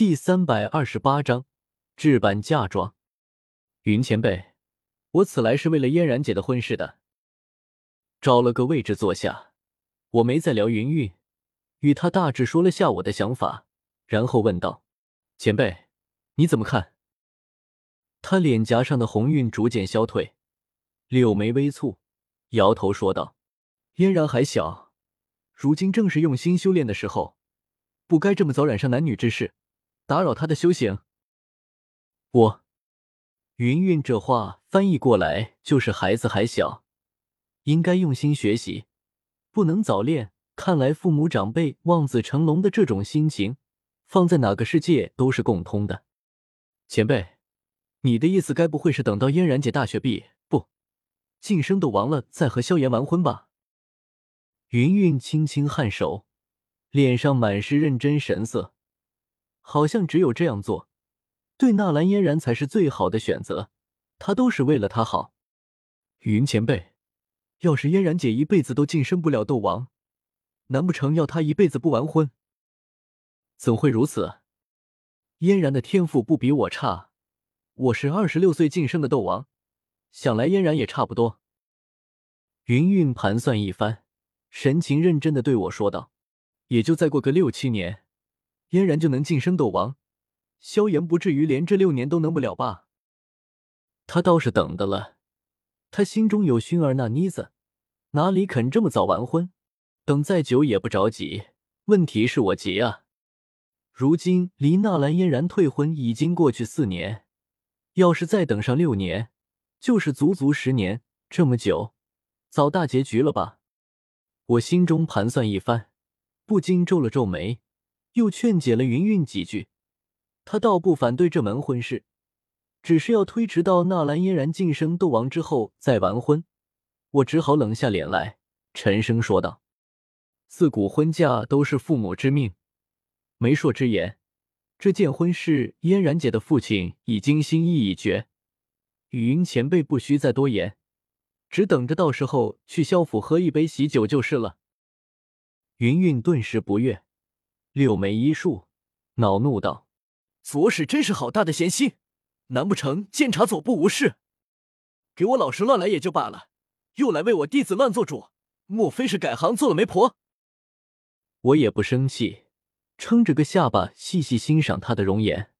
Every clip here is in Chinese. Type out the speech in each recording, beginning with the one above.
第三百二十八章置办嫁妆。云前辈，我此来是为了嫣然姐的婚事的。找了个位置坐下，我没再聊云云，与他大致说了下我的想法，然后问道：“前辈，你怎么看？”他脸颊上的红晕逐渐消退，柳眉微蹙，摇头说道：“嫣然还小，如今正是用心修炼的时候，不该这么早染上男女之事。”打扰他的修行。我，云云这话翻译过来就是孩子还小，应该用心学习，不能早恋。看来父母长辈望子成龙的这种心情，放在哪个世界都是共通的。前辈，你的意思该不会是等到嫣然姐大学毕业不，晋升斗王了，再和萧炎完婚吧？云云轻轻颔首，脸上满是认真神色。好像只有这样做，对纳兰嫣然才是最好的选择。他都是为了她好。云前辈，要是嫣然姐一辈子都晋升不了斗王，难不成要她一辈子不完婚？怎会如此？嫣然的天赋不比我差，我是二十六岁晋升的斗王，想来嫣然也差不多。云云盘算一番，神情认真的对我说道：“也就再过个六七年。”嫣然就能晋升斗王，萧炎不至于连这六年都能不了吧？他倒是等的了，他心中有薰儿那妮子，哪里肯这么早完婚？等再久也不着急。问题是我急啊！如今离纳兰嫣然退婚已经过去四年，要是再等上六年，就是足足十年。这么久，早大结局了吧？我心中盘算一番，不禁皱了皱眉。又劝解了云云几句，他倒不反对这门婚事，只是要推迟到纳兰嫣然晋升斗王之后再完婚。我只好冷下脸来，沉声说道：“自古婚嫁都是父母之命，媒妁之言。这件婚事，嫣然姐的父亲已经心意已决，雨云前辈不需再多言，只等着到时候去萧府喝一杯喜酒就是了。”云云顿时不悦。六眉一竖，恼怒道：“左使真是好大的闲心，难不成监察左部无事？给我老实乱来也就罢了，又来为我弟子乱做主，莫非是改行做了媒婆？”我也不生气，撑着个下巴细细欣赏她的容颜。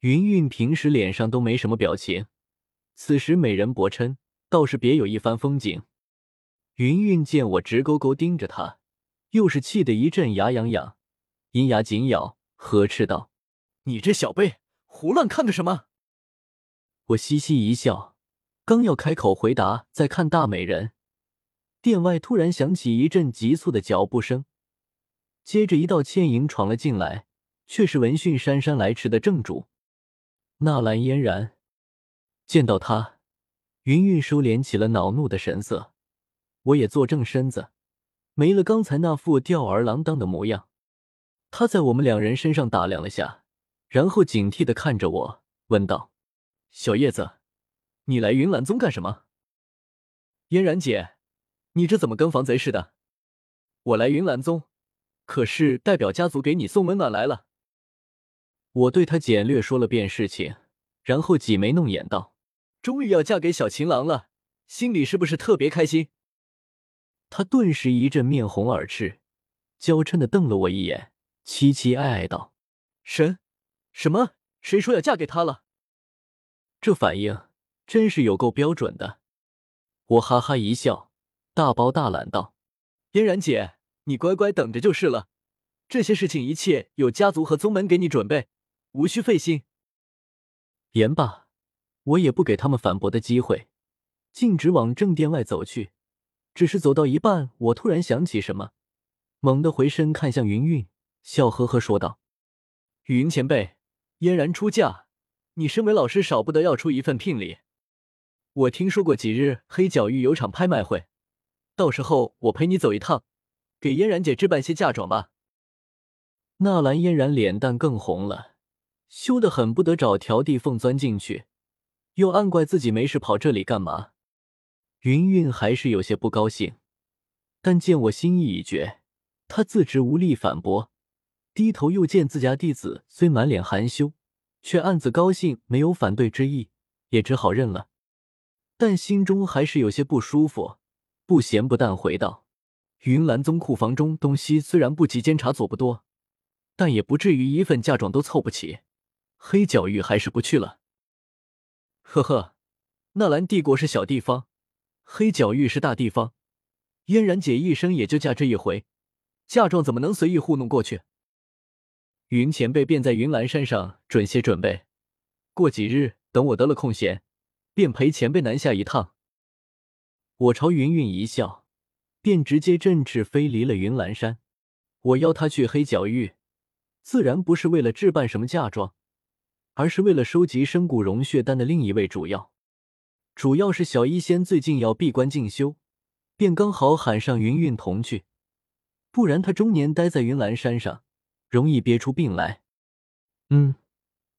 云云平时脸上都没什么表情，此时美人薄嗔，倒是别有一番风景。云云见我直勾勾盯着她，又是气得一阵牙痒痒。银牙紧咬，呵斥道：“你这小辈，胡乱看个什么？”我嘻嘻一笑，刚要开口回答，再看大美人，殿外突然响起一阵急促的脚步声，接着一道倩影闯了进来，却是闻讯姗姗来迟的正主纳兰嫣然。见到他，云云收敛起了恼怒的神色，我也坐正身子，没了刚才那副吊儿郎当的模样。他在我们两人身上打量了下，然后警惕的看着我，问道：“小叶子，你来云岚宗干什么？”嫣然姐，你这怎么跟防贼似的？我来云岚宗，可是代表家族给你送温暖来了。我对他简略说了遍事情，然后挤眉弄眼道：“终于要嫁给小情郎了，心里是不是特别开心？”他顿时一阵面红耳赤，娇嗔的瞪了我一眼。凄凄哀哀道：“神，什么？谁说要嫁给他了？”这反应真是有够标准的。我哈哈一笑，大包大揽道：“嫣然姐，你乖乖等着就是了。这些事情一切有家族和宗门给你准备，无需费心。”言罢，我也不给他们反驳的机会，径直往正殿外走去。只是走到一半，我突然想起什么，猛地回身看向云云。笑呵呵说道：“云前辈，嫣然出嫁，你身为老师，少不得要出一份聘礼。我听说过几日黑角域有场拍卖会，到时候我陪你走一趟，给嫣然姐置办些嫁妆吧。”纳兰嫣然脸蛋更红了，羞得很不得找条地缝钻进去，又暗怪自己没事跑这里干嘛。云云还是有些不高兴，但见我心意已决，她自知无力反驳。低头又见自家弟子虽满脸含羞，却暗自高兴，没有反对之意，也只好认了。但心中还是有些不舒服，不咸不淡回道：“云岚宗库房中东西虽然不及监察所不多，但也不至于一份嫁妆都凑不齐。黑角域还是不去了。”呵呵，纳兰帝国是小地方，黑角域是大地方，嫣然姐一生也就嫁这一回，嫁妆怎么能随意糊弄过去？云前辈便在云岚山上准些准备，过几日等我得了空闲，便陪前辈南下一趟。我朝云云一笑，便直接振翅飞离了云岚山。我邀他去黑角域，自然不是为了置办什么嫁妆，而是为了收集深谷融血丹的另一位主要。主要是小医仙最近要闭关进修，便刚好喊上云云同去，不然他终年待在云岚山上。容易憋出病来。嗯，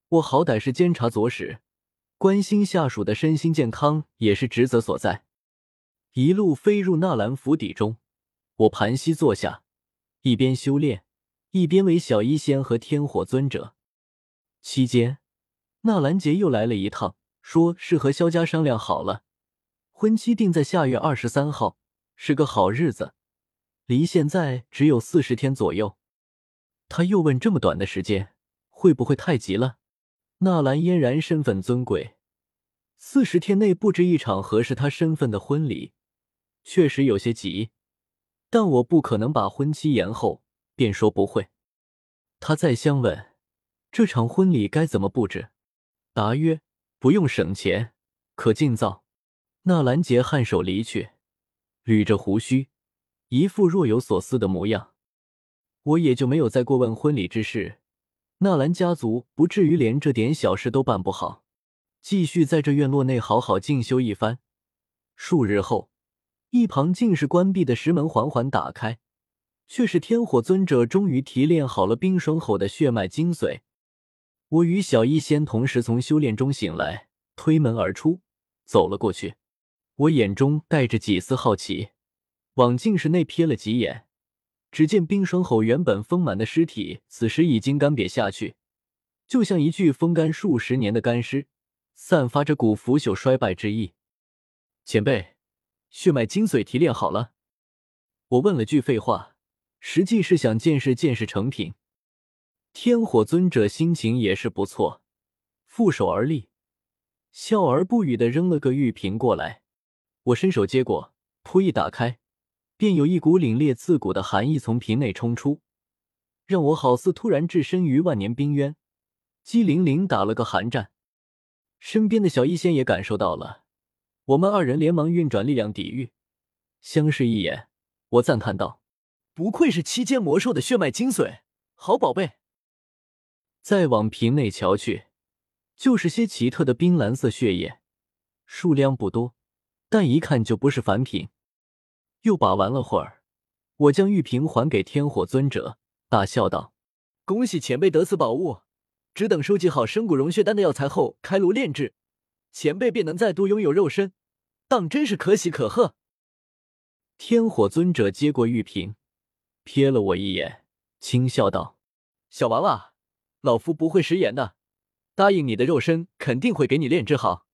我好歹是监察左使，关心下属的身心健康也是职责所在。一路飞入纳兰府邸中，我盘膝坐下，一边修炼，一边为小医仙和天火尊者。期间，纳兰杰又来了一趟，说是和萧家商量好了，婚期定在下月二十三号，是个好日子，离现在只有四十天左右。他又问：“这么短的时间，会不会太急了？”纳兰嫣然身份尊贵，四十天内布置一场合适他身份的婚礼，确实有些急。但我不可能把婚期延后，便说不会。他再相问：“这场婚礼该怎么布置？”答曰：“不用省钱，可尽造。”纳兰杰颔首离去，捋着胡须，一副若有所思的模样。我也就没有再过问婚礼之事，纳兰家族不至于连这点小事都办不好。继续在这院落内好好进修一番。数日后，一旁竟是关闭的石门缓缓打开，却是天火尊者终于提炼好了冰霜吼的血脉精髓。我与小医仙同时从修炼中醒来，推门而出，走了过去。我眼中带着几丝好奇，往镜室内瞥了几眼。只见冰霜吼原本丰满的尸体，此时已经干瘪下去，就像一具风干数十年的干尸，散发着股腐朽衰败之意。前辈，血脉精髓提炼好了？我问了句废话，实际是想见识见识成品。天火尊者心情也是不错，负手而立，笑而不语的扔了个玉瓶过来。我伸手接过，扑一打开。便有一股凛冽刺骨的寒意从瓶内冲出，让我好似突然置身于万年冰渊，激灵灵打了个寒战。身边的小医仙也感受到了，我们二人连忙运转力量抵御，相视一眼，我赞叹道：“不愧是七阶魔兽的血脉精髓，好宝贝！”再往瓶内瞧去，就是些奇特的冰蓝色血液，数量不多，但一看就不是凡品。又把玩了会儿，我将玉瓶还给天火尊者，大笑道：“恭喜前辈得此宝物，只等收集好生骨融血丹的药材后开炉炼制，前辈便能再度拥有肉身，当真是可喜可贺。”天火尊者接过玉瓶，瞥了我一眼，轻笑道：“小娃娃，老夫不会食言的，答应你的肉身肯定会给你炼制好。”